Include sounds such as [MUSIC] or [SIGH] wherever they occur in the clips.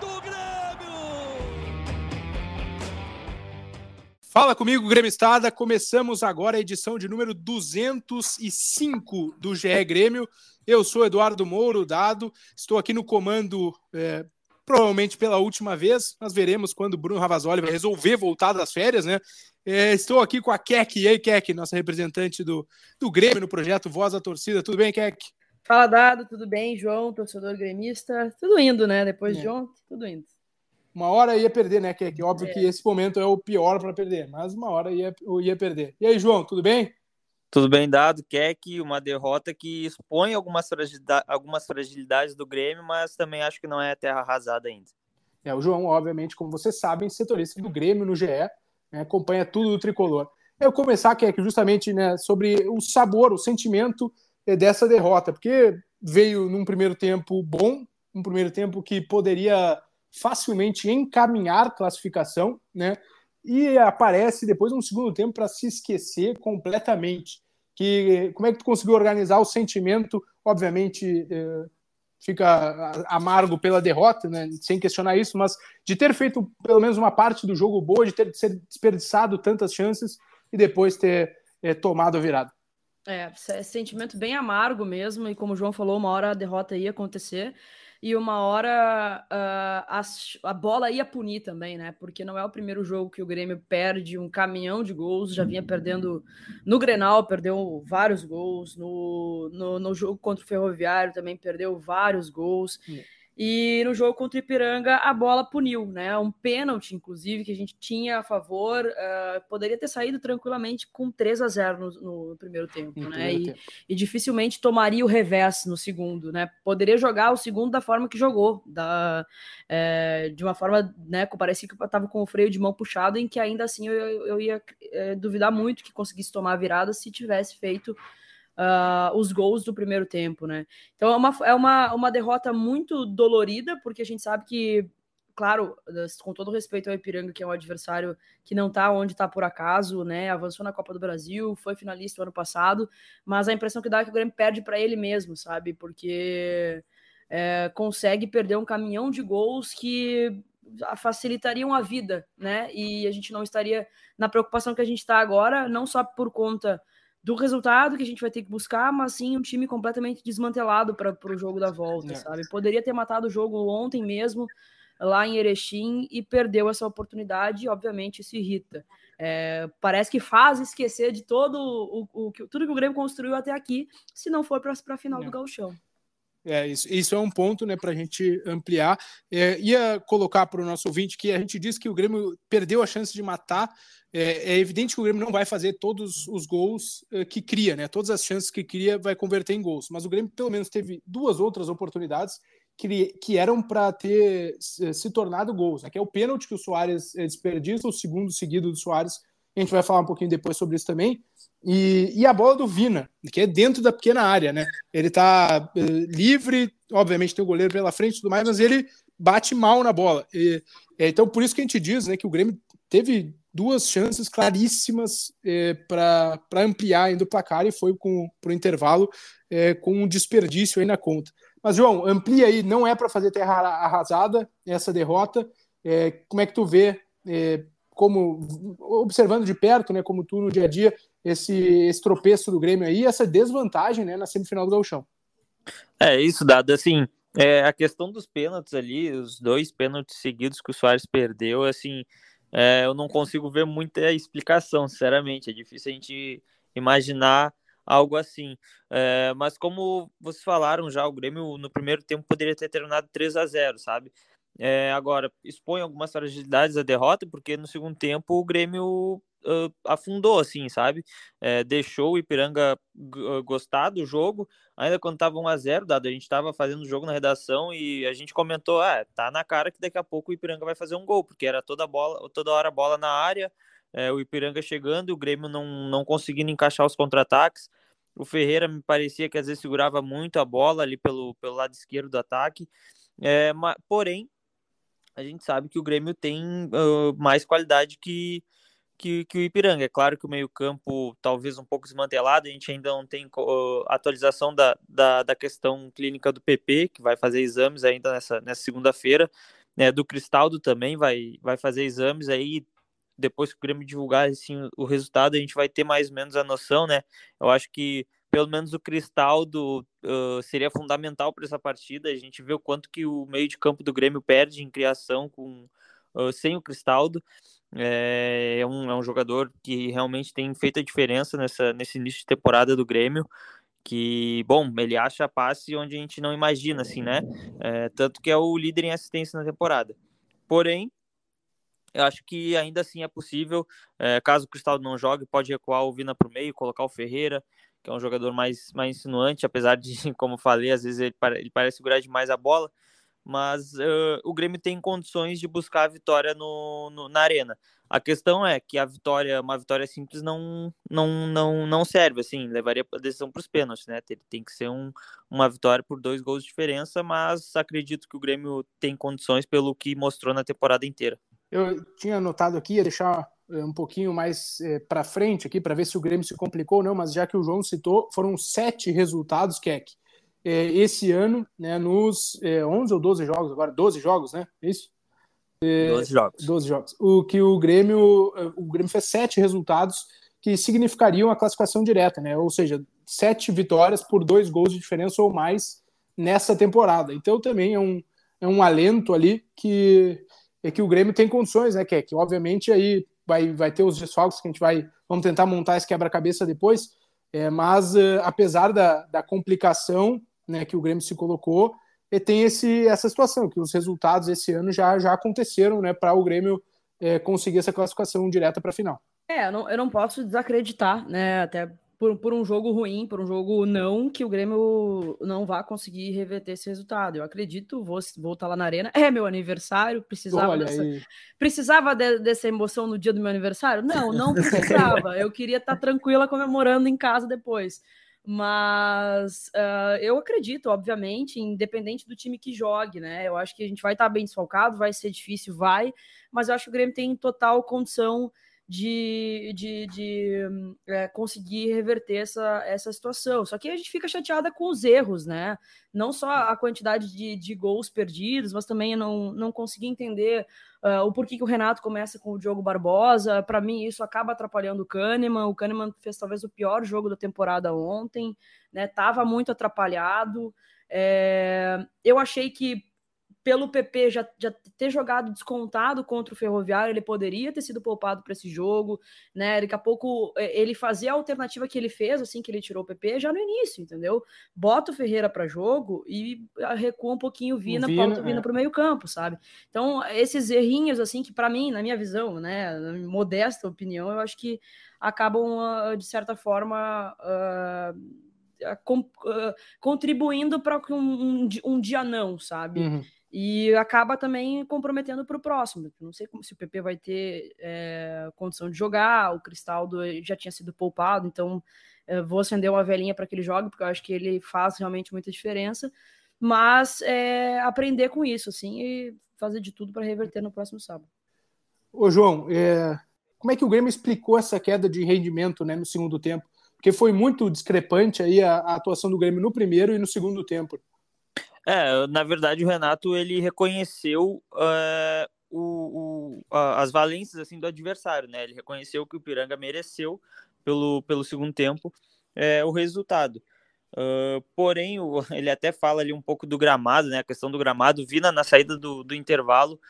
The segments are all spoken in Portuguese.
do Grêmio! Fala comigo, Grêmio Estada. Começamos agora a edição de número 205 do GE Grêmio. Eu sou Eduardo Mouro, dado. Estou aqui no comando, é, provavelmente pela última vez. Nós veremos quando Bruno Ravazoli vai resolver voltar das férias, né? É, estou aqui com a Kek. E aí, Kek, nossa representante do, do Grêmio no projeto Voz da Torcida. Tudo bem, Kek? Fala, Dado. Tudo bem, João, torcedor gremista? Tudo indo, né? Depois é. de ontem, tudo indo uma hora ia perder, né? Que, é que óbvio é. que esse momento é o pior para perder, mas uma hora ia, ia perder. E aí, João, tudo bem? Tudo bem dado, Keck, uma derrota que expõe algumas, fragilidades, algumas fragilidades do Grêmio, mas também acho que não é terra arrasada ainda. É, o João, obviamente, como vocês sabem, setorista do Grêmio no GE, né, acompanha tudo do tricolor. Eu começar, Keck, justamente né, sobre o sabor, o sentimento dessa derrota, porque veio num primeiro tempo bom, um primeiro tempo que poderia facilmente encaminhar classificação, né? E aparece depois um segundo tempo para se esquecer completamente. Que como é que tu conseguiu organizar o sentimento? Obviamente é, fica amargo pela derrota, né? Sem questionar isso, mas de ter feito pelo menos uma parte do jogo boa, de ter desperdiçado tantas chances e depois ter é, tomado a virada. É, sentimento bem amargo mesmo, e como o João falou, uma hora a derrota ia acontecer e uma hora uh, a, a, bola ia punir também, né? Porque não é o primeiro jogo que o Grêmio perde um caminhão de gols, já vinha perdendo no Grenal, perdeu vários gols, no, no, no jogo contra o Ferroviário também perdeu vários gols. E no jogo contra o Ipiranga, a bola puniu, né? Um pênalti, inclusive, que a gente tinha a favor, uh, poderia ter saído tranquilamente com 3 a 0 no, no primeiro tempo, no né? Primeiro e, tempo. e, dificilmente tomaria o revés no segundo, né? Poderia jogar o segundo da forma que jogou, da, é, de uma forma, né? Que parecia que eu estava com o freio de mão puxado, em que ainda assim eu, eu ia é, duvidar muito que conseguisse tomar a virada se tivesse feito uh, os gols do primeiro tempo, né? Então é uma, é uma, uma derrota muito dolorida, porque a gente sabe que, claro, com todo respeito ao Ipiranga, que é um adversário que não tá onde tá por acaso, né? Avançou na Copa do Brasil, foi finalista o ano passado, mas a impressão que dá é que o Grêmio perde para ele mesmo, sabe? Porque é, consegue perder um caminhão de gols que facilitariam a vida, né? E a gente não estaria na preocupação que a gente está agora, não só por conta do resultado que a gente vai ter que buscar, mas sim um time completamente desmantelado para o jogo da volta, é. sabe? Poderia ter matado o jogo ontem mesmo, lá em Erechim, e perdeu essa oportunidade, e obviamente isso irrita. É, parece que faz esquecer de todo o, o, tudo que o Grêmio construiu até aqui, se não for para a final é. do Gauchão. É, isso, isso é um ponto né, para a gente ampliar. É, ia colocar para o nosso ouvinte que a gente disse que o Grêmio perdeu a chance de matar. É, é evidente que o Grêmio não vai fazer todos os gols é, que cria, né? Todas as chances que cria vai converter em gols. Mas o Grêmio pelo menos teve duas outras oportunidades que, que eram para ter se tornado gols. Aqui é o pênalti que o Soares é, desperdiça, o segundo seguido do Soares. A gente vai falar um pouquinho depois sobre isso também. E, e, a bola do Vina, que é dentro da pequena área, né? Ele tá uh, livre, obviamente tem o goleiro pela frente e tudo mais, mas ele bate mal na bola. E, é, então, por isso que a gente diz né, que o Grêmio teve duas chances claríssimas é, para ampliar ainda o placar e foi para o intervalo é, com um desperdício aí na conta. Mas, João, amplia aí, não é para fazer terra arrasada essa derrota. É, como é que tu vê, é, como observando de perto, né, como tu no dia a dia, esse, esse tropeço do Grêmio aí, essa desvantagem né, na semifinal do Gauchão. É isso, dado assim, é, a questão dos pênaltis ali, os dois pênaltis seguidos que o Soares perdeu, assim, é, eu não consigo ver muita explicação, sinceramente, é difícil a gente imaginar algo assim. É, mas como vocês falaram já, o Grêmio no primeiro tempo poderia ter terminado 3 a 0 sabe? É, agora, expõe algumas fragilidades a derrota, porque no segundo tempo o Grêmio uh, afundou, assim, sabe? É, deixou o Ipiranga gostar do jogo, ainda quando estava 1 a 0 dado, a gente estava fazendo o jogo na redação e a gente comentou, ah, tá na cara que daqui a pouco o Ipiranga vai fazer um gol, porque era toda bola, toda hora bola na área, é, o Ipiranga chegando, o Grêmio não, não conseguindo encaixar os contra-ataques. O Ferreira me parecia que às vezes segurava muito a bola ali pelo, pelo lado esquerdo do ataque. É, mas, porém, a gente sabe que o Grêmio tem uh, mais qualidade que, que, que, o Ipiranga. É claro que o meio-campo talvez um pouco desmantelado, a gente ainda não tem uh, atualização da, da, da, questão clínica do PP, que vai fazer exames ainda nessa, nessa segunda-feira. Né, do Cristaldo também vai, vai fazer exames aí depois que o Grêmio divulgar assim, o resultado, a gente vai ter mais ou menos a noção, né? Eu acho que pelo menos o Cristaldo uh, seria fundamental para essa partida. A gente vê o quanto que o meio de campo do Grêmio perde em criação com uh, sem o Cristaldo. É, é, um, é um jogador que realmente tem feito a diferença nessa, nesse início de temporada do Grêmio. Que, bom, ele acha passe onde a gente não imagina, assim, né? É, tanto que é o líder em assistência na temporada. Porém, eu acho que ainda assim é possível. É, caso o Cristal não jogue, pode recuar o Vina para o meio, colocar o Ferreira, que é um jogador mais, mais insinuante, apesar de, [LAUGHS] como falei, às vezes ele, ele parece segurar demais a bola. Mas uh, o Grêmio tem condições de buscar a vitória no, no, na arena. A questão é que a vitória, uma vitória simples, não, não, não, não serve, assim, levaria a decisão para os pênaltis, né? Tem, tem que ser um, uma vitória por dois gols de diferença, mas acredito que o Grêmio tem condições pelo que mostrou na temporada inteira. Eu tinha anotado aqui, ia deixar eh, um pouquinho mais é, eh, para frente aqui para ver se o Grêmio se complicou ou não, mas já que o João citou, foram sete resultados, Keck, é, esse ano, né, nos é, 11 ou 12 jogos, agora 12 jogos, né? Isso? É, 12 jogos. 12 jogos. O que o Grêmio, o Grêmio fez sete resultados que significariam a classificação direta, né? Ou seja, sete vitórias por dois gols de diferença ou mais nessa temporada. Então também é um, é um alento ali que é que o Grêmio tem condições, né, que é que obviamente aí vai, vai ter os desfalques que a gente vai vamos tentar montar esse quebra-cabeça depois, é, mas uh, apesar da, da complicação né, que o Grêmio se colocou, e tem esse, essa situação, que os resultados esse ano já, já aconteceram né, para o Grêmio é, conseguir essa classificação direta para a final. É, eu não, eu não posso desacreditar, né? Até por, por um jogo ruim, por um jogo não, que o Grêmio não vá conseguir reverter esse resultado. Eu acredito, vou voltar lá na arena. É meu aniversário, precisava, dessa, precisava de, dessa emoção no dia do meu aniversário? Não, não precisava. [LAUGHS] eu queria estar tranquila comemorando em casa depois. Mas uh, eu acredito, obviamente, independente do time que jogue, né? Eu acho que a gente vai estar bem desfalcado, vai ser difícil, vai, mas eu acho que o Grêmio tem total condição de, de, de é, conseguir reverter essa, essa situação. Só que a gente fica chateada com os erros, né? Não só a quantidade de, de gols perdidos, mas também não, não conseguir entender uh, o porquê que o Renato começa com o Diogo Barbosa. Para mim, isso acaba atrapalhando o Kahneman. O Kahneman fez talvez o pior jogo da temporada ontem, né? Tava muito atrapalhado. É, eu achei que pelo PP já, já ter jogado descontado contra o Ferroviário, ele poderia ter sido poupado para esse jogo, né? Daqui a pouco é, ele fazia a alternativa que ele fez, assim que ele tirou o PP, já no início, entendeu? Bota o Ferreira para jogo e recua um pouquinho o Vina, Vina o Vina é. para o meio-campo, sabe? Então, esses errinhos, assim, que para mim, na minha visão, né, na minha modesta opinião, eu acho que acabam, ah, de certa forma. Uh, contribuindo para um, um, um, dia não, sabe? Uhum e acaba também comprometendo para o próximo. Não sei como, se o PP vai ter é, condição de jogar, o Cristaldo já tinha sido poupado, então é, vou acender uma velhinha para que ele jogue, porque eu acho que ele faz realmente muita diferença. Mas é, aprender com isso, assim, e fazer de tudo para reverter no próximo sábado. Ô, João, como é que o Grêmio explicou essa queda de rendimento né, no segundo tempo? Porque foi muito discrepante aí a, a atuação do Grêmio no primeiro e no segundo tempo. É, na verdade o Renato ele reconheceu uh, o, o, as valências assim do adversário, né? Ele reconheceu que o Piranga mereceu pelo, pelo segundo tempo é, o resultado. Uh, porém, o, [LAUGHS] ele até fala ali um pouco do gramado, né? A questão do gramado. Vina na saída do, do intervalo,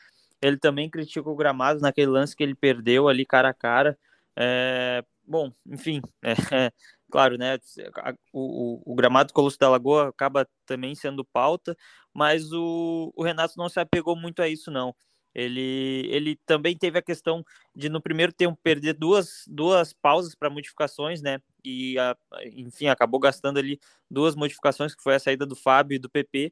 ele também criticou o gramado naquele lance que ele perdeu ali cara a cara. É, bom, enfim, [LAUGHS] é, claro, né? O, o, o gramado Colosso da Lagoa acaba também sendo pauta, mas o, o Renato não se apegou muito a isso, não. Ele, ele também teve a questão de no primeiro tempo perder duas, duas pausas para modificações, né? E a, enfim, acabou gastando ali duas modificações, que foi a saída do Fábio e do PP,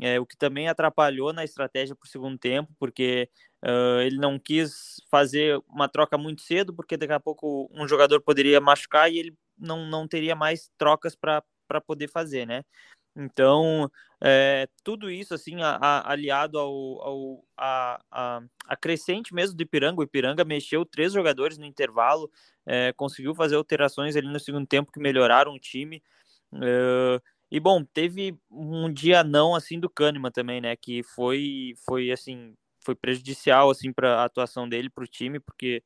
é, o que também atrapalhou na estratégia para o segundo tempo, porque uh, ele não quis fazer uma troca muito cedo, porque daqui a pouco um jogador poderia machucar e ele não, não teria mais trocas para poder fazer, né? Então, é, tudo isso, assim, a, a, aliado ao, ao a, a, a, crescente mesmo do Ipiranga, o Ipiranga mexeu três jogadores no intervalo, é, conseguiu fazer alterações ali no segundo tempo que melhoraram o time. É, e, bom, teve um dia não, assim, do Kahneman também, né, que foi, foi assim, foi prejudicial, assim, para a atuação dele, para o time, porque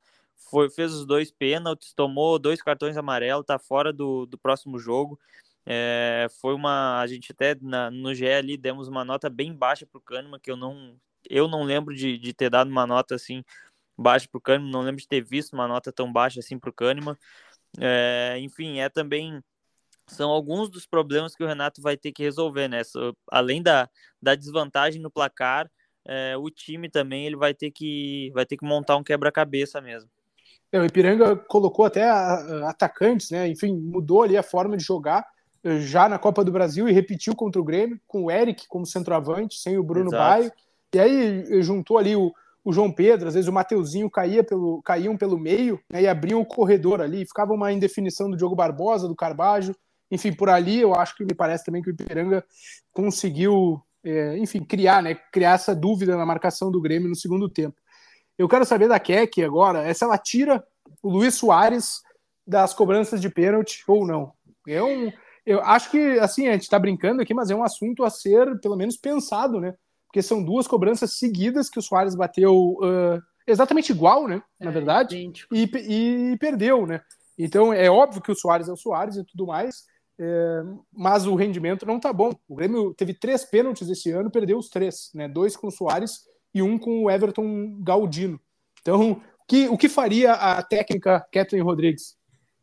foi, fez os dois pênaltis, tomou dois cartões amarelos, tá fora do, do próximo jogo. É, foi uma. A gente até na, no GE ali demos uma nota bem baixa para o Kahneman, que eu não, eu não lembro de, de ter dado uma nota assim baixa para o Kahneman, não lembro de ter visto uma nota tão baixa assim para o Kahneman. É, enfim, é também. São alguns dos problemas que o Renato vai ter que resolver, né? além da, da desvantagem no placar, é, o time também ele vai ter que, vai ter que montar um quebra-cabeça mesmo. É, o Ipiranga colocou até atacantes, né? Enfim, mudou ali a forma de jogar já na Copa do Brasil e repetiu contra o Grêmio, com o Eric como centroavante, sem o Bruno Exato. Baio. E aí juntou ali o, o João Pedro, às vezes o Mateuzinho caía pelo, caíam pelo meio né, e abriam o corredor ali. Ficava uma indefinição do Diogo Barbosa, do Carbajo. Enfim, por ali eu acho que me parece também que o Ipiranga conseguiu, é, enfim, criar, né, criar essa dúvida na marcação do Grêmio no segundo tempo. Eu quero saber da Keck agora, é se ela tira o Luiz Soares das cobranças de pênalti ou não. É um, eu acho que, assim, a gente está brincando aqui, mas é um assunto a ser, pelo menos, pensado, né? Porque são duas cobranças seguidas que o Soares bateu uh, exatamente igual, né? Na é, verdade, e, e, perdeu, né? Então, é óbvio que o Soares é o Soares e tudo mais, é, mas o rendimento não tá bom. O Grêmio teve três pênaltis esse ano, perdeu os três, né? Dois com o Soares e um com o Everton Galdino. Então, que, o que faria a técnica Kathleen Rodrigues?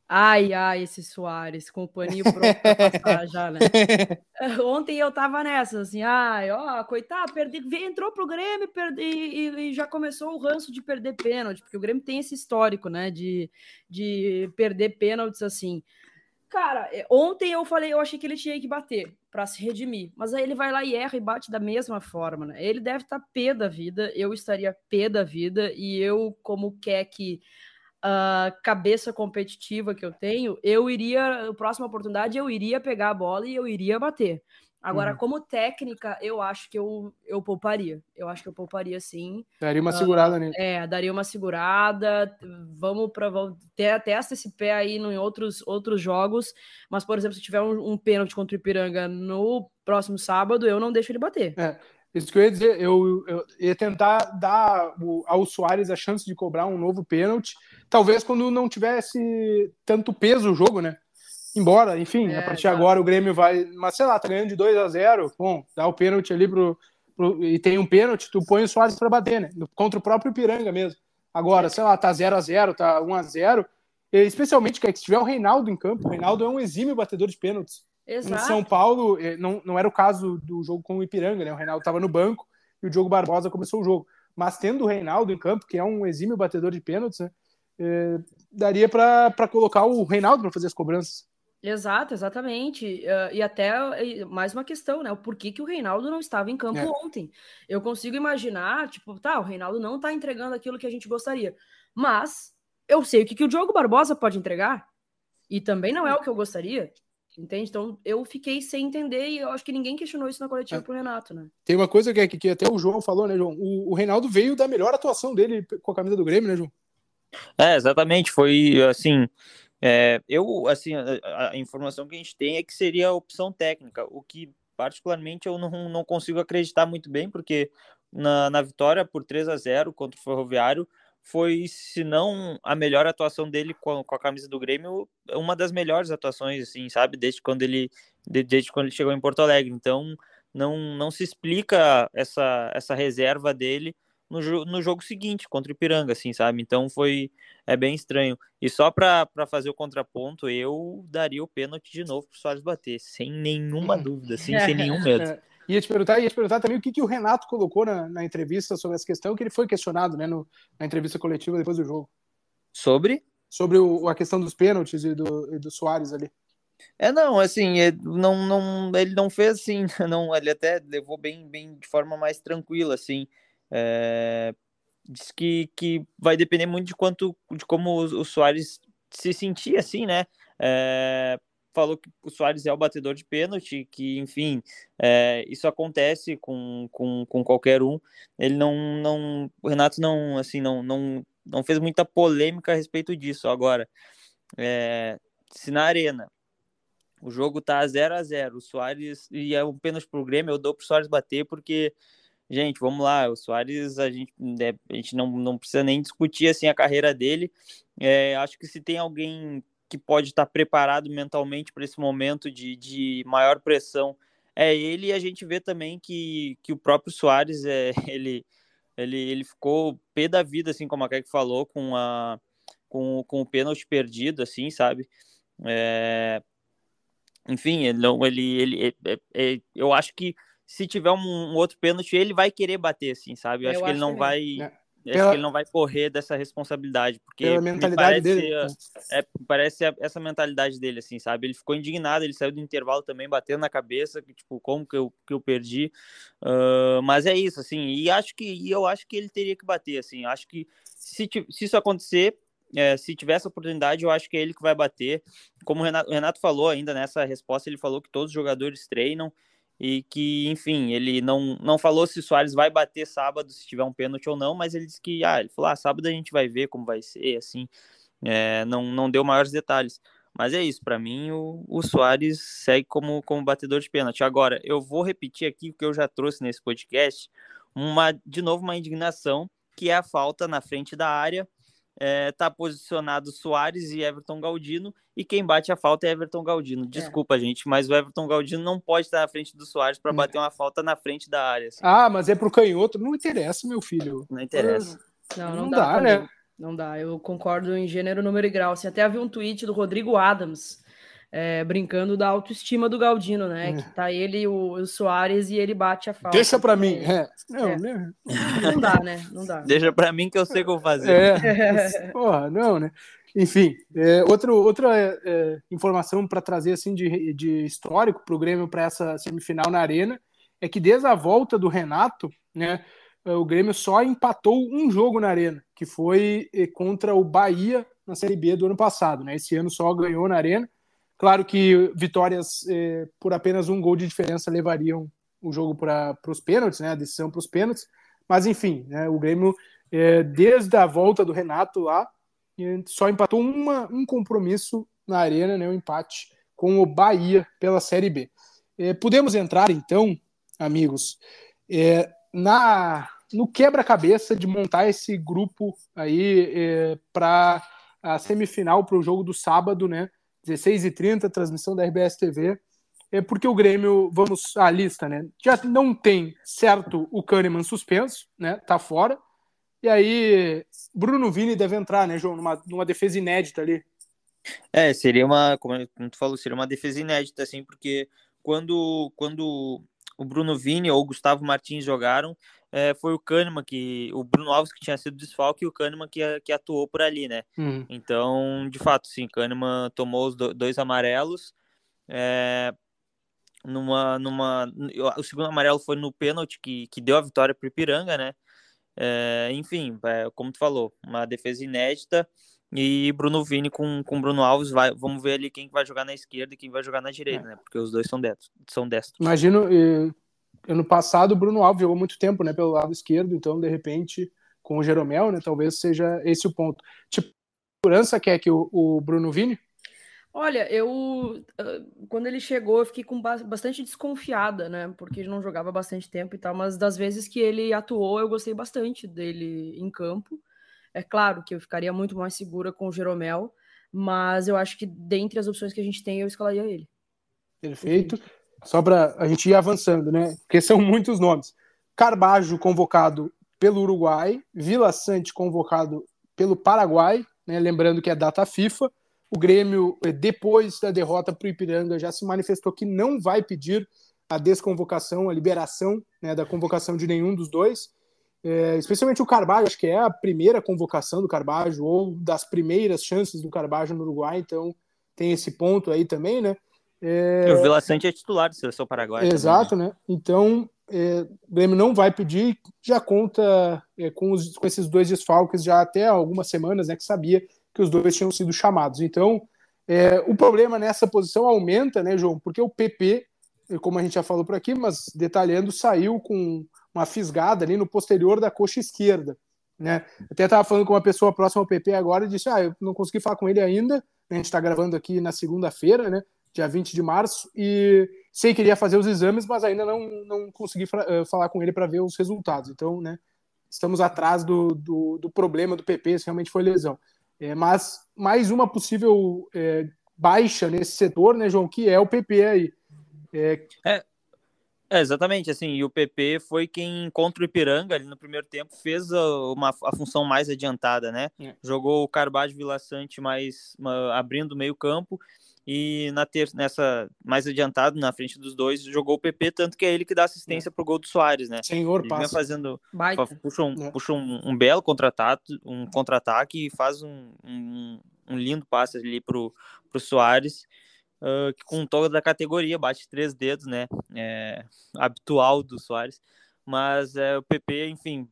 Ai, ai, esse Soares, com o paninho pronto pra passar já, né? [LAUGHS] Ontem eu tava nessa, assim, ai, ó, coitado, perdi, entrou pro Grêmio perdi, e, e, já começou o ranço de perder pênalti, porque o Grêmio tem esse histórico, né, de, de perder pênaltis assim. Cara, é, ontem eu falei, eu achei que ele tinha que bater para se redimir, mas aí ele vai lá e erra e bate da mesma forma, né? Ele deve estar tá pé da vida, eu estaria pé da vida, e eu, como quer que uh, cabeça competitiva que eu tenho, eu iria, a próxima oportunidade, eu iria pegar a bola e eu iria bater. Agora, uhum. como técnica, eu acho que eu, eu pouparia. Eu acho que eu pouparia sim. Daria uma uh, segurada nele. É, daria uma segurada. Vamos para testa esse pé aí em outros, outros jogos. Mas, por exemplo, se tiver um, um pênalti contra o Ipiranga no próximo sábado, eu não deixo ele bater. É. Isso que eu ia dizer, eu, eu ia tentar dar ao Soares a chance de cobrar um novo pênalti, talvez quando não tivesse tanto peso o jogo, né? Embora, enfim, é, a partir de agora o Grêmio vai, mas sei lá, tá ganhando de 2 a 0 bom, dá o pênalti ali pro, pro e tem um pênalti, tu põe o Soares para bater, né? Contra o próprio Piranga mesmo. Agora, sei lá, tá 0 a 0 tá 1 a 0 especialmente que se tiver o Reinaldo em campo, o Reinaldo é um exímio batedor de pênaltis. Exato. Em São Paulo, eh, não, não era o caso do jogo com o Ipiranga, né? O Reinaldo estava no banco e o Diogo Barbosa começou o jogo. Mas tendo o Reinaldo em campo, que é um exímio batedor de pênaltis, né? É, daria para colocar o Reinaldo para fazer as cobranças. Exato, exatamente. Uh, e até mais uma questão, né? O porquê que o Reinaldo não estava em campo é. ontem. Eu consigo imaginar, tipo, tá, o Reinaldo não está entregando aquilo que a gente gostaria. Mas eu sei o que, que o Diogo Barbosa pode entregar. E também não é o que eu gostaria. Entende? Então eu fiquei sem entender e eu acho que ninguém questionou isso na coletiva é. pro Renato, né? Tem uma coisa que, que até o João falou, né, João? O, o Reinaldo veio da melhor atuação dele com a camisa do Grêmio, né, João? É, exatamente. Foi assim. É, eu, assim, a, a, informação que a gente tem é que seria a opção técnica, o que particularmente eu não, não consigo acreditar muito bem, porque na, na vitória por 3 a 0 contra o Ferroviário, foi, se não a melhor atuação dele com, com, a camisa do Grêmio, uma das melhores atuações, assim, sabe? Desde quando ele, desde quando ele chegou em Porto Alegre. Então, não, não se explica essa, essa reserva dele no, no jogo seguinte, contra o Ipiranga, assim, sabe? Então, foi é bem estranho. E só para fazer o contraponto, eu daria o pênalti de novo para o Soares bater, sem nenhuma dúvida, assim, [LAUGHS] sem nenhum medo. Ia te perguntar, ia te perguntar também o que, que o Renato colocou na, na entrevista sobre essa questão, que ele foi questionado né, no, na entrevista coletiva depois do jogo. Sobre? Sobre o, a questão dos pênaltis e do, e do Soares ali. É, não, assim, é, não, não, ele não fez assim, [LAUGHS] não, ele até levou bem, bem de forma mais tranquila, assim. É, diz que, que vai depender muito de quanto, de como o, o Soares se sentir, assim, né? É, falou que o Soares é o batedor de pênalti, que, enfim, é, isso acontece com, com, com qualquer um. Ele não, não, o Renato não, assim, não, não, não fez muita polêmica a respeito disso. Agora, é, se na arena o jogo tá 0 a 0 o Soares, e é um pênalti pro Grêmio, eu dou pro Soares bater, porque, gente, vamos lá, o Soares, a gente, né, a gente não, não precisa nem discutir, assim, a carreira dele, é, acho que se tem alguém que pode estar preparado mentalmente para esse momento de, de maior pressão é ele. E a gente vê também que, que o próprio Soares é [LAUGHS] ele ele, ele ficou pé da vida assim como a Kek falou com a com, com o pênalti perdido assim sabe? É, enfim ele não ele, ele é, é, é eu acho que se tiver um, um, outro pênalti ele vai querer bater assim sabe eu, eu acho que ele não vai é. Pela... Acho que ele não vai correr dessa responsabilidade, porque Pela mentalidade parece, dele. É, parece essa mentalidade dele, assim, sabe? Ele ficou indignado, ele saiu do intervalo também batendo na cabeça, que, tipo, como que eu, que eu perdi. Uh, mas é isso, assim, e acho que e eu acho que ele teria que bater, assim. Acho que se, se isso acontecer, é, se tiver essa oportunidade, eu acho que é ele que vai bater. Como o Renato, o Renato falou ainda nessa resposta, ele falou que todos os jogadores treinam e que, enfim, ele não, não falou se o Soares vai bater sábado se tiver um pênalti ou não, mas ele disse que, ah, ele falou, ah, sábado a gente vai ver como vai ser, assim, é, não, não deu maiores detalhes. Mas é isso, para mim o, o Soares segue como, como batedor de pênalti. Agora, eu vou repetir aqui o que eu já trouxe nesse podcast, uma, de novo uma indignação, que é a falta na frente da área é, tá posicionado Soares e Everton Galdino, e quem bate a falta é Everton Galdino. É. Desculpa, é. gente, mas o Everton Galdino não pode estar na frente do Soares para bater uma falta na frente da área. Assim. Ah, mas é pro canhoto, não interessa, meu filho. Não interessa. Não, não, não dá, dá né? Não dá, eu concordo em gênero, número e grau. Assim, até havia um tweet do Rodrigo Adams, é, brincando da autoestima do Galdino, né? É. Que tá ele, o, o Soares, e ele bate a falta. Deixa para mim. É. Não, é. Né? não dá, né? Não dá. Deixa para mim que eu sei como fazer. É. [LAUGHS] Porra, não, né? Enfim, é, outro, outra é, informação para trazer assim de, de histórico para o Grêmio para essa semifinal na Arena é que desde a volta do Renato, né, o Grêmio só empatou um jogo na Arena, que foi contra o Bahia na Série B do ano passado. Né? Esse ano só ganhou na Arena. Claro que vitórias eh, por apenas um gol de diferença levariam o jogo para os pênaltis, né, a decisão para os pênaltis. Mas enfim, né, o Grêmio, eh, desde a volta do Renato lá, só empatou uma, um compromisso na arena, né, um empate com o Bahia pela Série B. Eh, podemos entrar então, amigos, eh, na no quebra-cabeça de montar esse grupo aí eh, para a semifinal para o jogo do sábado, né? 16h30, transmissão da RBS TV. É porque o Grêmio, vamos à lista, né? Já não tem certo o Kahneman suspenso, né? Tá fora. E aí, Bruno Vini deve entrar, né, João, numa, numa defesa inédita ali. É, seria uma, como tu falou, seria uma defesa inédita, assim, porque quando, quando o Bruno Vini ou o Gustavo Martins jogaram, é, foi o Kahneman que. O Bruno Alves que tinha sido desfalque e o Kahneman que, que atuou por ali, né? Uhum. Então, de fato, sim, Kahneman tomou os dois amarelos. É, numa, numa, o segundo amarelo foi no pênalti que, que deu a vitória para o Ipiranga, né? É, enfim, é, como tu falou, uma defesa inédita e Bruno Vini com, com Bruno Alves vai, vamos ver ali quem vai jogar na esquerda e quem vai jogar na direita, é. né? Porque os dois são destros, são destros. Imagino, ano passado o Bruno Alves jogou muito tempo, né, pelo lado esquerdo, então de repente com o Jeromel, né, talvez seja esse o ponto. Tipo, segurança quer que o, o Bruno Vini? Olha, eu quando ele chegou eu fiquei com bastante desconfiada, né, porque ele não jogava bastante tempo e tal, mas das vezes que ele atuou eu gostei bastante dele em campo. É claro que eu ficaria muito mais segura com o Jeromel, mas eu acho que dentre as opções que a gente tem eu escalaria ele. Perfeito só para a gente ir avançando, né? Porque são muitos nomes. Carbajo convocado pelo Uruguai, Vila Sante convocado pelo Paraguai, né? lembrando que é data FIFA. O Grêmio, eh, depois da derrota para o Ipiranga, já se manifestou que não vai pedir a desconvocação, a liberação né, da convocação de nenhum dos dois. É, especialmente o Carvalho, acho que é a primeira convocação do Carvalho, ou das primeiras chances do Carvalho no Uruguai, então tem esse ponto aí também, né? É... O Vila Sante é titular da seleção paraguaia. Exato, também, né? né? Então, é, o Grêmio não vai pedir, já conta é, com, os, com, esses dois desfalques já até algumas semanas, né? Que sabia que os dois tinham sido chamados. Então, é, o problema nessa posição aumenta, né, João? Porque o PP, como a gente já falou por aqui, mas detalhando, saiu com uma fisgada ali no posterior da coxa esquerda. Né? Até estava falando com uma pessoa próxima ao PP agora e disse: Ah, eu não consegui falar com ele ainda. A gente está gravando aqui na segunda-feira, né? Dia 20 de março, e sei que ele ia fazer os exames, mas ainda não, não consegui uh, falar com ele para ver os resultados. Então, né, estamos atrás do, do, do, problema do PP, se realmente foi lesão. É, mas mais uma possível é, baixa nesse setor, né, João, que é o PP aí. É... é... É, exatamente, assim, e o PP foi quem contra o Ipiranga ali no primeiro tempo fez a, uma, a função mais adiantada, né? É. Jogou o Carvalho Vila Sante mais uma, abrindo o meio campo e na ter nessa mais adiantado na frente dos dois jogou o PP tanto que é ele que dá assistência é. pro gol do Soares, né? Senhor ele passa. fazendo puxa um, é. puxa um, um belo contra-ataque, um contra-ataque e faz um, um, um, lindo passe ali pro pro Soares. Uh, com toda a categoria, bate três dedos, né? É, habitual do Soares. Mas é, o PP, enfim,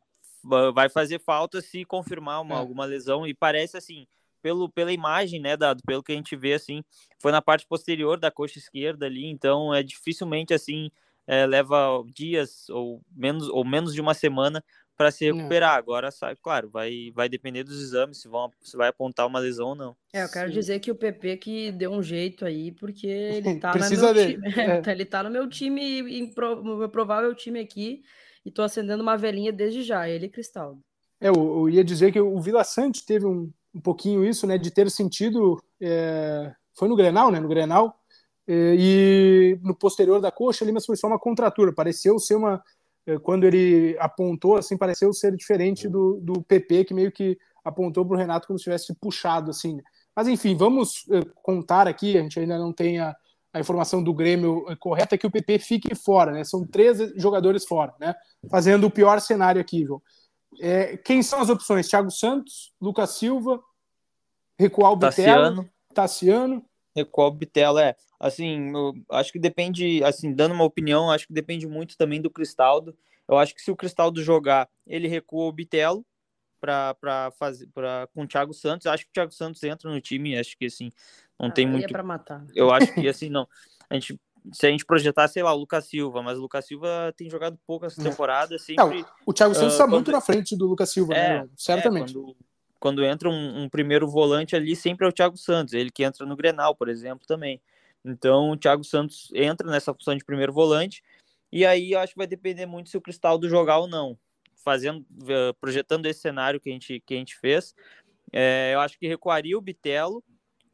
vai fazer falta se confirmar uma, é. alguma lesão. E parece assim, pelo, pela imagem, né, Dado, pelo que a gente vê, assim, foi na parte posterior da coxa esquerda ali, então é dificilmente, assim, é, leva dias ou menos, ou menos de uma semana para se recuperar. Não. Agora, sabe, claro, vai, vai depender dos exames, se, vão, se vai apontar uma lesão ou não. É, eu quero Sim. dizer que o PP que deu um jeito aí, porque ele [LAUGHS] tá no meu dele. time. [LAUGHS] É. ele tá no meu time, no meu provável time aqui, e tô acendendo uma velhinha desde já, ele e Cristaldo. É, eu, eu ia dizer que o Vila Sante teve um, um pouquinho isso, né, de ter sentido, é, foi no Grenal, né, no Grenal, é, e no posterior da coxa ali, mas foi só uma contratura, pareceu ser uma, é, quando ele apontou, assim, pareceu ser diferente do, do PP, que meio que apontou para o Renato como se tivesse puxado, assim, mas enfim, vamos é, contar aqui, a gente ainda não tem a, a informação do Grêmio correta, que o PP fique fora, né, são três jogadores fora, né, fazendo o pior cenário aqui, João. É, quem são as opções? Thiago Santos, Lucas Silva, recuar o Tassiano. Tassiano. Recuar o Bitelo, é. Assim, acho que depende, assim, dando uma opinião, acho que depende muito também do Cristaldo. Eu acho que se o Cristaldo jogar, ele recua o Bitelo para fazer para com o Thiago Santos. Acho que o Thiago Santos entra no time, acho que assim, não ah, tem muito. É para matar. Eu acho que [LAUGHS] assim, não. A gente se a gente projetar, sei lá, o Lucas Silva, mas o Lucas Silva tem jogado pouco essa é. temporada. Sempre, não, o Thiago Santos está uh, muito na frente do Lucas Silva, é, né? Certamente. É, quando, quando, entra um, um, primeiro volante ali, sempre é o Thiago Santos, ele que entra no Grenal, por exemplo, também. Então, o Thiago Santos entra nessa função de primeiro volante, e aí eu acho que vai depender muito se o Cristaldo jogar ou não. Fazendo, uh, projetando esse cenário que a gente, que a gente fez, é, eu acho que recuaria o Bitelo,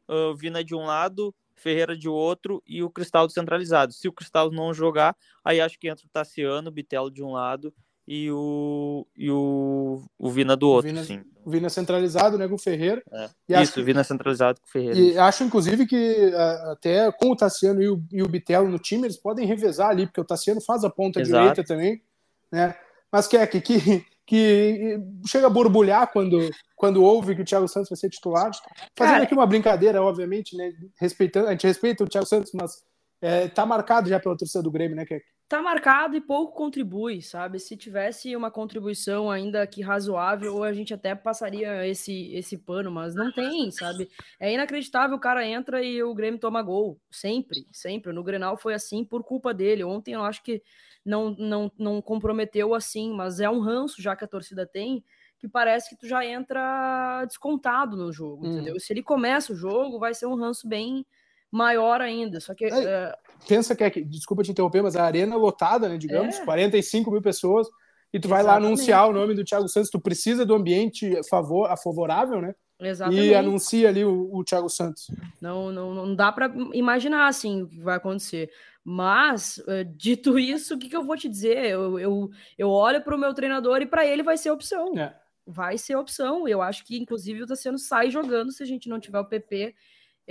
uh, Vina de um lado, Ferreira de outro e o Cristal centralizado. Se o Cristal não jogar, aí acho que entra o Tassiano, o Bitelo de um lado e o, e o, o Vina do outro. Vina, sim. O Vina centralizado, né, com o Ferreira. É. Isso, o Vina centralizado com o Ferreira. E acho, inclusive, que até com o Tassiano e o, e o Bitelo no time, eles podem revezar ali, porque o Tassiano faz a ponta Exato. direita também, né? Mas que que, que que chega a borbulhar quando, quando ouve que o Thiago Santos vai ser titular. Fazendo Cara, aqui uma brincadeira, obviamente, né? Respeitando, a gente respeita o Thiago Santos, mas é, tá marcado já pela torcida do Grêmio, né, Kek? Tá marcado e pouco contribui, sabe? Se tivesse uma contribuição ainda que razoável, a gente até passaria esse, esse pano, mas não tem, sabe? É inacreditável, o cara entra e o Grêmio toma gol. Sempre, sempre. No Grenal foi assim por culpa dele. Ontem eu acho que não, não, não comprometeu assim, mas é um ranço já que a torcida tem, que parece que tu já entra descontado no jogo, hum. entendeu? Se ele começa o jogo, vai ser um ranço bem maior ainda. Só que. É, pensa que, é, desculpa te interromper, mas a arena lotada, né? Digamos, é. 45 mil pessoas, e tu vai Exatamente. lá anunciar o nome do Thiago Santos, tu precisa do ambiente favor, favorável, né? Exatamente. E anuncia ali o, o Thiago Santos. Não, não, não dá para imaginar assim o que vai acontecer. Mas, eh, dito isso, o que, que eu vou te dizer? Eu, eu, eu olho para o meu treinador e para ele vai ser opção. É. Vai ser opção. Eu acho que, inclusive, o Tassiano sai jogando se a gente não tiver o PP.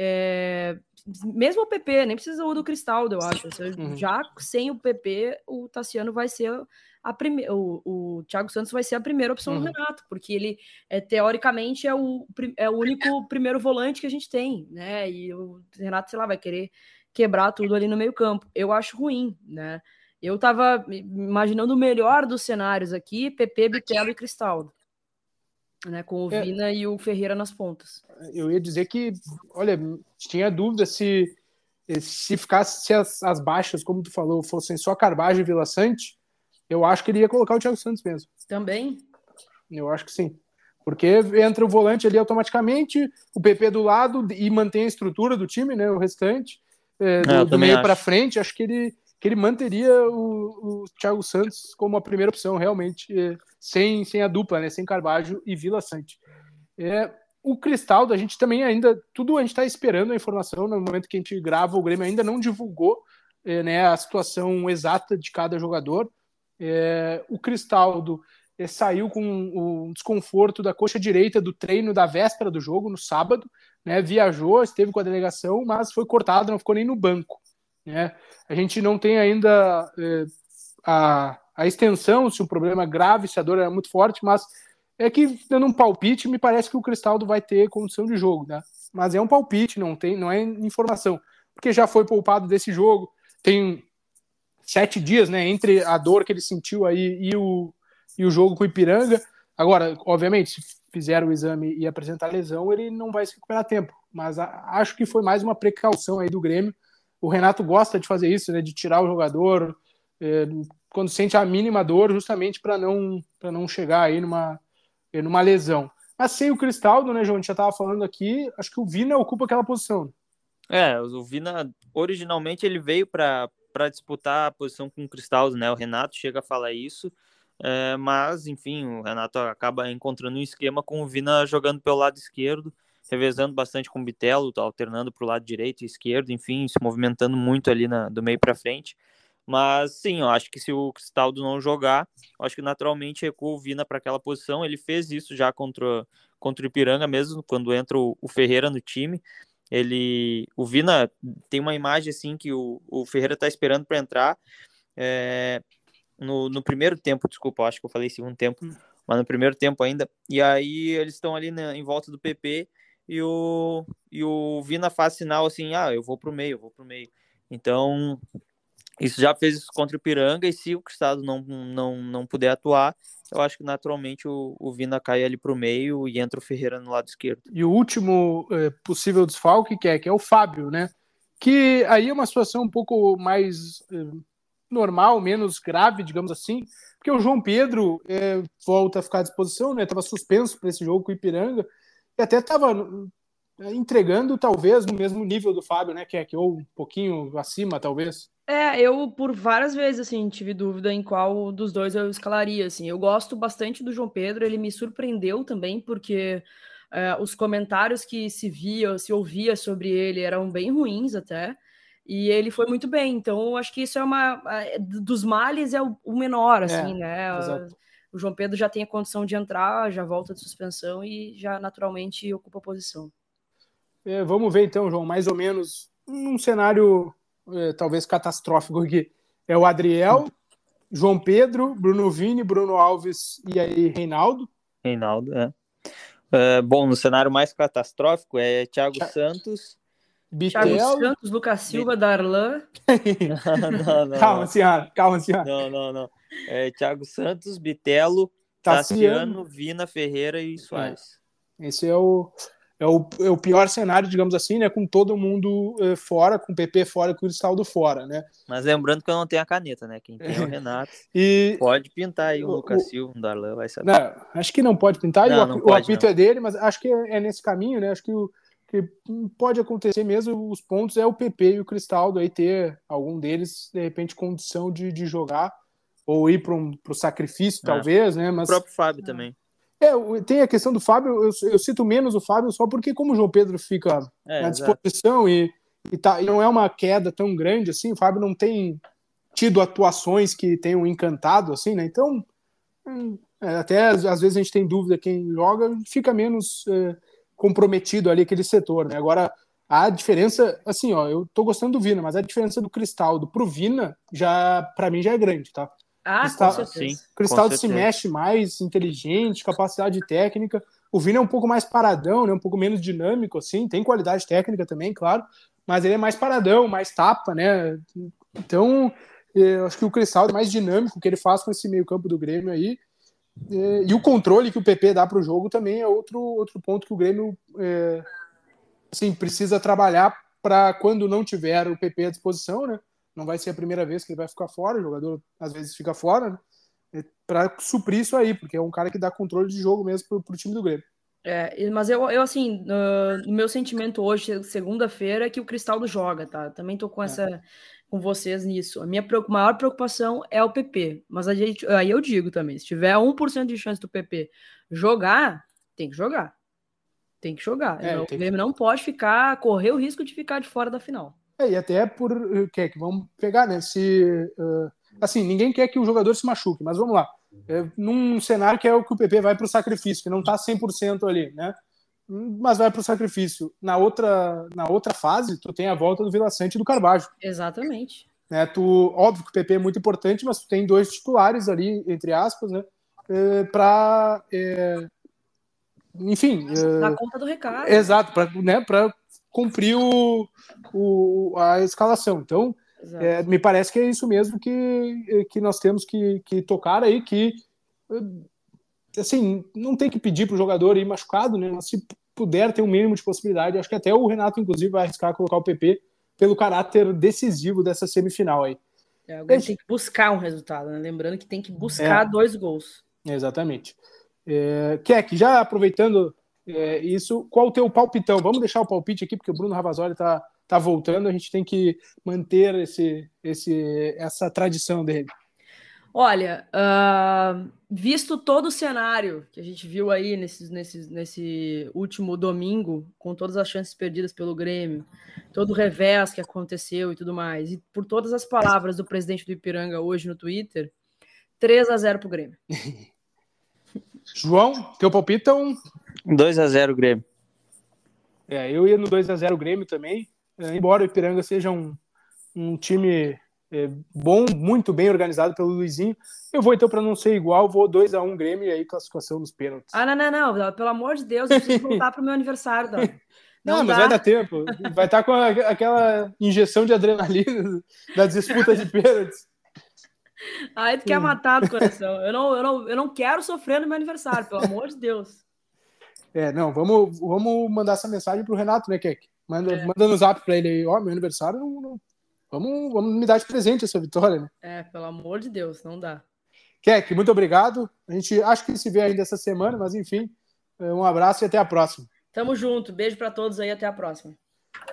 É, mesmo o PP, nem precisa o do Cristaldo, eu acho. Uhum. Já sem o PP, o Tassiano vai ser a primeira. O, o Thiago Santos vai ser a primeira opção Uhum. do Renato, porque ele é, teoricamente é o, é o único primeiro volante que a gente tem, né? E o Renato, sei lá, vai querer quebrar tudo ali no meio-campo. Eu acho ruim, né? Eu tava imaginando o melhor dos cenários aqui: PP, Bitelo e Cristaldo. Né, com o É. Vina e o Ferreira nas pontas. Eu ia dizer que, olha, tinha dúvida se se ficasse se as, as baixas, como tu falou, fossem só Carvalho e Vila Sante, eu acho que ele ia colocar o Thiago Santos mesmo. Também. Eu acho que sim. Porque entra o volante ali automaticamente, o PP do lado e mantém a estrutura do time, né? O restante, é, do, É, do também meio para frente, acho que ele, que ele manteria o, o Thiago Santos como a primeira opção, realmente, é, sem, sem a dupla, né? Sem Carvalho e Vila Sante. É, o Cristaldo, a gente também ainda, tudo a gente está esperando a informação, no momento que a gente grava, o Grêmio ainda não divulgou é, né, a situação exata de cada jogador. É, o Cristaldo é, saiu com um desconforto da coxa direita do treino da véspera do jogo, no sábado, né, viajou, esteve com a delegação, mas foi cortado, não ficou nem no banco. Né. A gente não tem ainda é, a, a extensão, se o problema é grave, se a dor era muito forte, mas é que, dando um palpite, me parece que o Cristaldo vai ter condição de jogo, né? Mas é um palpite, não, tem, não é informação. Porque já foi poupado desse jogo, tem sete dias, né? Entre a dor que ele sentiu aí e o, e o jogo com o Ipiranga. Agora, obviamente, se fizer o exame e apresentar lesão, ele não vai se recuperar tempo. Mas a, acho que foi mais uma precaução aí do Grêmio. O Renato gosta de fazer isso, né? De tirar o jogador é, quando sente a mínima dor, justamente para não, pra não chegar aí numa numa lesão. Mas sem o Cristaldo, né, João? A gente já estava falando aqui, acho que o Vina ocupa aquela posição. É, o Vina, originalmente, ele veio para disputar a posição com o Cristaldo, né? O Renato chega a falar isso, é, mas, enfim, o Renato acaba encontrando um esquema com o Vina jogando pelo lado esquerdo, revezando bastante com o Bitelo, tá alternando para o lado direito e esquerdo, enfim, se movimentando muito ali na, do meio para frente. Mas sim, eu acho que se o Cristaldo não jogar, eu acho que naturalmente recua o Vina para aquela posição. Ele fez isso já contra, contra o Ipiranga mesmo, quando entra o, o Ferreira no time. Ele, o Vina tem uma imagem assim que o, o Ferreira está esperando para entrar é, no, no primeiro tempo, desculpa, acho que eu falei segundo tempo, mas no primeiro tempo ainda. E aí eles estão ali na, em volta do PP e o, e o Vina faz sinal assim: ah, eu vou pro meio, eu vou pro meio. Então, isso já fez isso contra o Piranga, e se o Cristado não, não, não puder atuar, eu acho que naturalmente o, o Vina cai ali para o meio e entra o Ferreira no lado esquerdo. E o último é, possível desfalque que é, que é o Fábio, né? Que aí é uma situação um pouco mais é, normal, menos grave, digamos assim, porque o João Pedro é, volta a ficar à disposição, né? Estava suspenso para esse jogo com o Ipiranga e até estava entregando talvez no mesmo nível do Fábio, né? Que é que ou um pouquinho acima, talvez. É, eu por várias vezes assim tive dúvida em qual dos dois eu escalaria. Assim, eu gosto bastante do João Pedro. Ele me surpreendeu também porque é, os comentários que se via, se ouvia sobre ele eram bem ruins até. E ele foi muito bem. Então, eu acho que isso é uma dos males é o, o menor, assim, É, né? exato. O João Pedro já tem a condição de entrar, já volta de suspensão e já naturalmente ocupa a posição. É, vamos ver então, João, mais ou menos num cenário é, talvez catastrófico aqui. É o Adriel, João Pedro, Bruno Vini, Bruno Alves e aí Reinaldo. Reinaldo, é. É, bom, no cenário mais catastrófico é Thiago Santos. Thiago Bitel. Santos, Lucas Silva, Darlan. [LAUGHS] não, não, calma, não. senhora, calma, senhora. Não, não, não. É Thiago Santos, Bitelo, Tassiano. Tassiano, Vina, Ferreira e Soares. Esse é o, é, o, é o pior cenário, digamos assim, né? Com todo mundo é, fora, com o PP fora e com o Cristaldo fora, né? Mas lembrando que eu não tenho a caneta, né? Quem tem é o [LAUGHS] Renato. E Pode pintar aí o O- Lucas o- Silva, um Darlan, vai saber. Não, acho que não pode pintar, e Não, o, não o pode, apito não. é dele, mas acho que é, é nesse caminho, né? Acho que o que pode acontecer mesmo, os pontos é o PP e o Cristaldo aí ter algum deles, de repente, condição de, de jogar, ou ir para um, o sacrifício, É. talvez, né? O Mas próprio Fábio também. é, o- tem a questão do Fábio, eu, eu cito menos o Fábio só porque, como o João Pedro fica É, na exato. disposição e, e, tá, e não é uma queda tão grande assim, o Fábio não tem tido atuações que tenham encantado, assim, né? Então, hum, é, até às, às vezes a gente tem dúvida quem joga, fica menos é, comprometido ali aquele setor, né? Agora, a diferença, assim, ó, eu tô gostando do Vina, mas a diferença do Cristaldo pro Vina, já, para mim, já é grande, tá? Ah, Cristal, com certeza. Sim, Cristaldo com se certeza. mexe mais, inteligente, capacidade técnica. O Vina é um pouco mais paradão, né? Um pouco menos dinâmico, assim. Tem qualidade técnica também, claro. Mas ele é mais paradão, mais tapa, né? Então, eu acho que o Cristaldo é mais dinâmico, o que ele faz com esse meio campo do Grêmio aí. É, E o controle que o PP dá para o jogo também é outro, outro ponto que o Grêmio é, assim, precisa trabalhar para quando não tiver o PP à disposição, né? Não vai ser a primeira vez que ele vai ficar fora, o jogador às vezes fica fora, né? Para suprir isso aí, porque é um cara que dá controle de jogo mesmo para o time do Grêmio. É, e- mas eu, eu assim, no meu sentimento hoje, segunda-feira, é que o Cristaldo joga, tá? Também tô com essa com vocês nisso. A minha maior preocupação é o PP. Mas a gente, aí eu digo também, se tiver 1% de chance do PP jogar, tem que jogar. Tem que jogar. É, Não, tem o Grêmio não pode ficar, correr o risco de ficar de fora da final. É, e até por eh, que que vamos pegar, né? Se eh, assim, ninguém quer que o jogador se machuque, mas vamos lá. É, num cenário que é o que o PP vai para o sacrifício, que não está 100% ali, né? Mas vai para o sacrifício. Na outra, na outra fase, tu tem a volta do Vila Sante e do Carvalho. Exatamente. Né? Tu, óbvio que o PP é muito importante, mas tu tem dois titulares ali, entre aspas, né? para enfim, eh, Dá conta do recado. exato, para né, pra cumprir o, o, a escalação. Então, é, me parece que é isso mesmo que, que nós temos que, que tocar aí, que assim, não tem que pedir para o jogador ir machucado, né? Mas se puder ter um mínimo de possibilidade, acho que até o Renato, inclusive, vai arriscar colocar o PP pelo caráter decisivo dessa semifinal aí. É, o Grêmio tem que buscar um resultado, né? Lembrando que tem que buscar É. dois gols. Exatamente. É, Keck, já aproveitando é, isso, qual o teu palpitão? Vamos deixar o palpite aqui, porque o Bruno Ravazoli está tá voltando, a gente tem que manter esse, esse, essa tradição dele. Olha, ah, visto todo o cenário que a gente viu aí nesse, nesse, nesse último domingo, com todas as chances perdidas pelo Grêmio, todo o revés que aconteceu e tudo mais, e por todas as palavras do presidente do Ipiranga hoje no Twitter, 3 a 0 pro Grêmio. [LAUGHS] João, teu palpitão? 2 a 0 Grêmio. É, eu ia no 2 a 0 Grêmio também, é, embora o Ipiranga seja um, um time é, bom, muito bem organizado pelo Luizinho. Eu vou então para não ser igual, vou 2 a 1 Grêmio e aí classificação nos pênaltis. Ah, não, não, não, pelo amor de Deus, eu preciso [LAUGHS] voltar pro meu aniversário, Dan. [LAUGHS] Não, Não mas vai dar tempo. Vai estar com a- aquela injeção de adrenalina [LAUGHS] da disputa de pênaltis. Aí tu quer matar do coração. Eu não, eu, não, eu não quero sofrer no meu aniversário, pelo amor de Deus. É, não, vamos, vamos mandar essa mensagem pro Renato, né, Keck? Manda, É. manda no zap para ele aí, ó, meu aniversário, não, não- vamos, vamos me dar de presente essa vitória, né? É, pelo amor de Deus, não dá. Keck, muito obrigado. A gente acho que se vê ainda essa semana, mas enfim, é, um abraço e até a próxima. Tamo junto, beijo pra todos aí, até a próxima.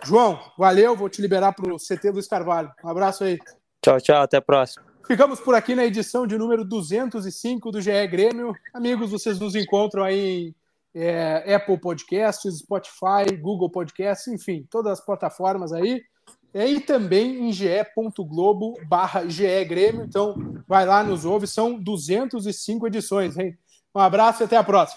João, valeu, vou te liberar pro CT Luiz Carvalho. Um abraço aí. Tchau, tchau, até a próxima. Ficamos por aqui na edição de número 205 do GE Grêmio. Amigos, vocês nos encontram aí em é, Apple Podcasts, Spotify, Google Podcasts, enfim, todas as plataformas aí. É, E também em ge.globo barra GE Grêmio. Então, vai lá, nos ouve. São 205 edições, hein? Um abraço e até a próxima.